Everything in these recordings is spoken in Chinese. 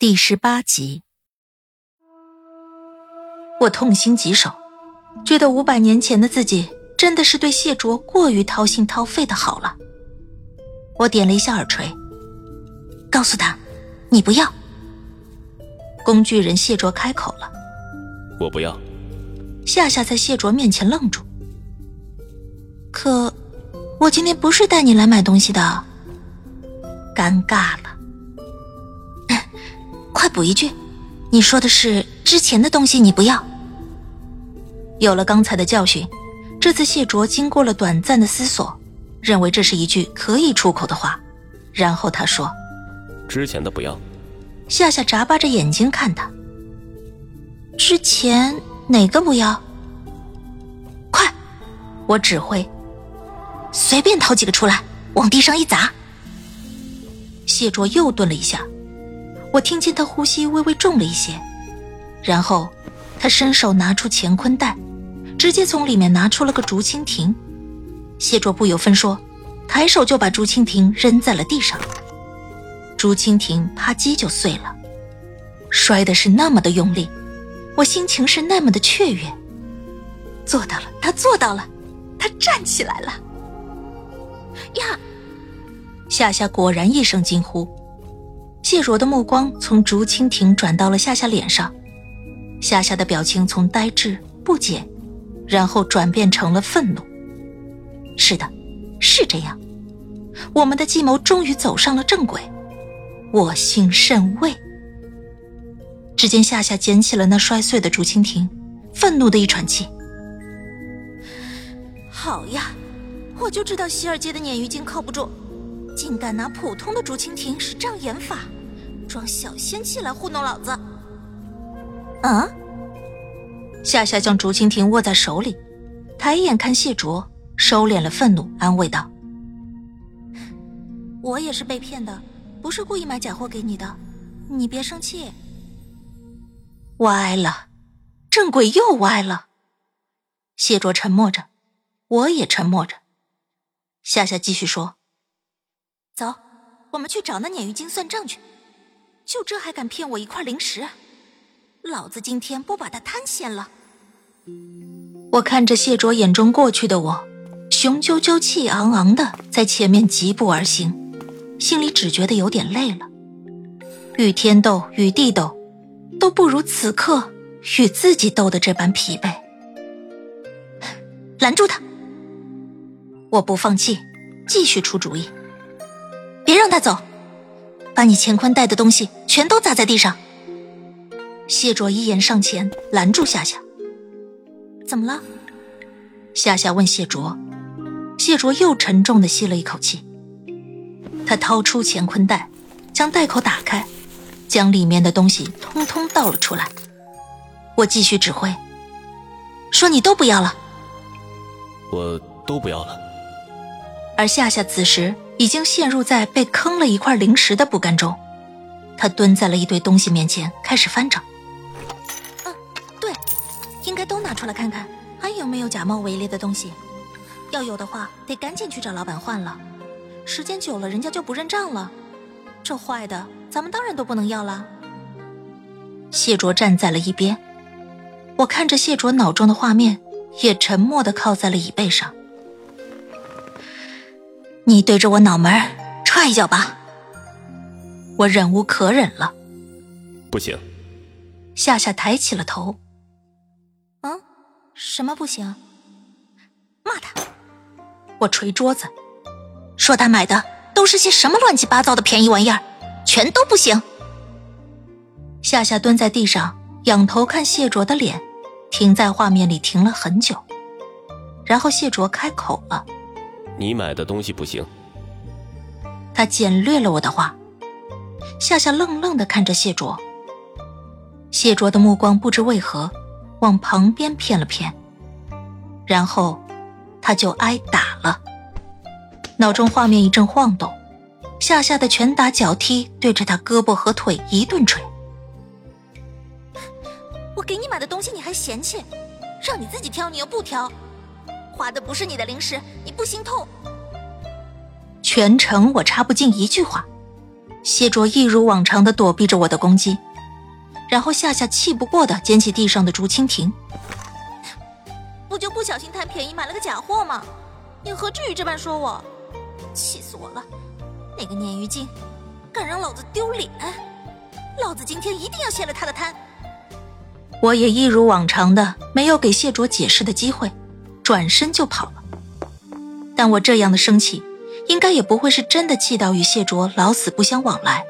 第十八集，我痛心疾首，觉得五百年前的自己真的是对谢卓过于掏心掏肺的好了。我点了一下耳垂，告诉他：“你不要。”工具人谢卓开口了：“我不要。”夏夏在谢卓面前愣住。可，我今天不是带你来买东西的。尴尬了。快补一句，你说的是之前的东西你不要。有了刚才的教训，这次谢卓经过了短暂的思索，认为这是一句可以出口的话，然后他说：“之前的不要。”夏夏眨巴着眼睛看他。之前哪个不要？快，我指挥，随便掏几个出来，往地上一砸。谢卓又顿了一下，我听见他呼吸微微重了一些，然后他伸手拿出乾坤袋，直接从里面拿出了个竹蜻蜓。谢卓不由分说，抬手就把竹蜻蜓扔在了地上。竹蜻蜓啪叽就碎了，摔的是那么的用力，我心情是那么的雀跃。做到了，他做到了，他站起来了。呀！夏夏果然一声惊呼，谢若的目光从竹蜻蜓转到了夏夏脸上，夏夏的表情从呆滞不解，然后转变成了愤怒。是的，是这样，我们的计谋终于走上了正轨。我心甚慰。只见夏夏捡起了那摔碎的竹蜻蜓，愤怒的一喘气：“好呀，我就知道希尔街的鲶鱼精靠不住，竟敢拿普通的竹蜻蜓使障眼法，装小仙气来糊弄老子。”啊！夏夏将竹蜻蜓握在手里，抬眼看谢卓，收敛了愤怒，安慰道：“我也是被骗的。”不是故意买假货给你的，你别生气。歪了，正轨又歪了。谢卓沉默着，我也沉默着。夏夏继续说：“走，我们去找那鲶鱼精算账去。就这还敢骗我一块零食？老子今天不把他摊掀了！”我看着谢卓眼中过去的我，雄赳赳气昂昂的在前面疾步而行。心里只觉得有点累了，与天斗，与地斗，都不如此刻与自己斗的这般疲惫。拦住他！我不放弃，继续出主意。别让他走，把你乾坤带的东西全都砸在地上。谢卓一言上前拦住夏夏。怎么了？夏夏问谢卓。谢卓又沉重的吸了一口气。他掏出乾坤袋，将袋口打开，将里面的东西通通倒了出来。我继续指挥，说：“你都不要了。”我都不要了。而夏夏此时已经陷入在被坑了一块零食的不甘中，他蹲在了一堆东西面前，开始翻找。嗯，对，应该都拿出来看看，还有没有假冒伪劣的东西。要有的话，得赶紧去找老板换了。时间久了，人家就不认账了。这坏的，咱们当然都不能要了。谢卓站在了一边，我看着谢卓脑中的画面，也沉默的靠在了椅背上。你对着我脑门踹一脚吧。我忍无可忍了。不行。夏夏抬起了头。嗯，什么不行？骂他！我捶桌子。说他买的都是些什么乱七八糟的便宜玩意儿，全都不行。夏夏蹲在地上，仰头看谢卓的脸，停在画面里停了很久，然后谢卓开口了：“你买的东西不行。”他简略了我的话：“夏夏愣愣的看着谢卓。谢卓的目光不知为何往旁边偏了偏，然后他就挨打了。脑中画面一阵晃动，夏夏的拳打脚踢对着他胳膊和腿一顿捶。我给你买的东西你还嫌弃，让你自己挑你又不挑，花的不是你的零食你不心痛？全程我插不进一句话，谢卓一如往常的躲避着我的攻击，然后夏夏气不过的捡起地上的竹蜻蜓，不就不小心贪便宜买了个假货吗？你何至于这般说我？气死我了！那个鲶鱼精，敢让老子丢脸！老子今天一定要卸了他的摊！我也一如往常的没有给谢卓解释的机会，转身就跑了。但我这样的生气，应该也不会是真的气到与谢卓老死不相往来，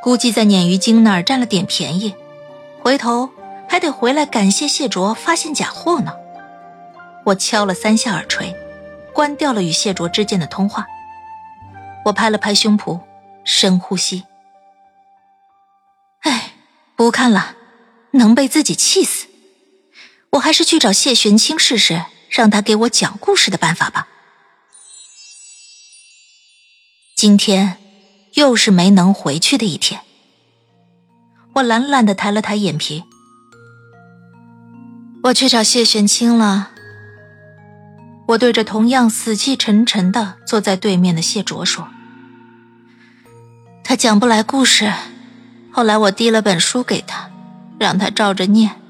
估计在鲶鱼精那儿占了点便宜，回头还得回来感谢谢卓发现假货呢。我敲了三下耳垂。关掉了与谢卓之间的通话，我拍了拍胸脯，深呼吸。哎，不看了，能被自己气死。我还是去找谢玄清试试，让他给我讲故事的办法吧。今天又是没能回去的一天。我懒懒的抬了抬眼皮，我去找谢玄清了。我对着同样死气沉沉的坐在对面的谢卓说：“他讲不来故事，后来我递了本书给他，让他照着念。”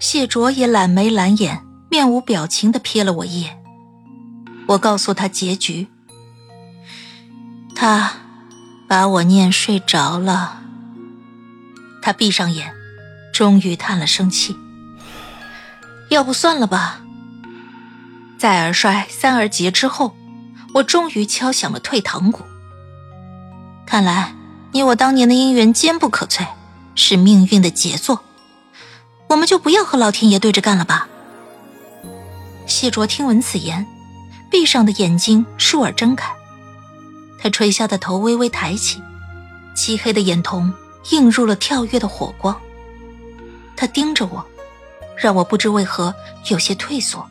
谢卓也懒眉懒眼、面无表情的瞥了我一眼。我告诉他结局，他把我念睡着了。他闭上眼，终于叹了声气：“要不算了吧。”再而衰，三而竭之后，我终于敲响了退堂鼓。看来你我当年的姻缘坚不可摧，是命运的杰作。我们就不要和老天爷对着干了吧。谢卓听闻此言，闭上的眼睛倏尔睁开，他垂下的头微微抬起，漆黑的眼瞳映入了跳跃的火光。他盯着我，让我不知为何有些退缩。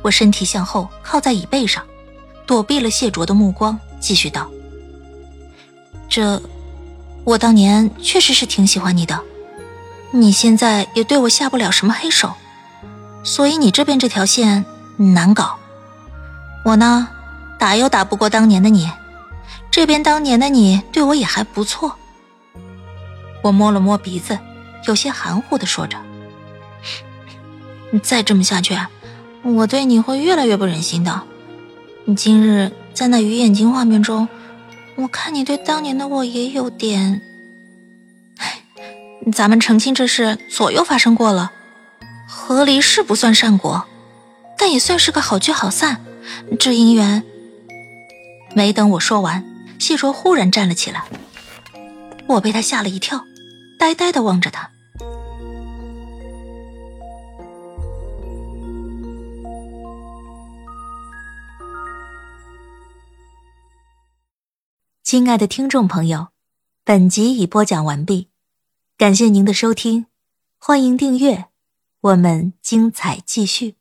我身体向后靠在椅背上，躲避了谢卓的目光，继续道：“这，我当年确实是挺喜欢你的，你现在也对我下不了什么黑手，所以你这边这条线难搞。我呢，打又打不过当年的你，这边当年的你对我也还不错。”我摸了摸鼻子，有些含糊的说着：“你再这么下去。”我对你会越来越不忍心的。你今日在那鱼眼睛画面中，我看你对当年的我也有点……咱们成亲这事左右发生过了，和离是不算善果，但也算是个好聚好散。这姻缘……没等我说完，谢卓忽然站了起来，我被他吓了一跳，呆呆的望着他。亲爱的听众朋友，本集已播讲完毕，感谢您的收听，欢迎订阅，我们精彩继续。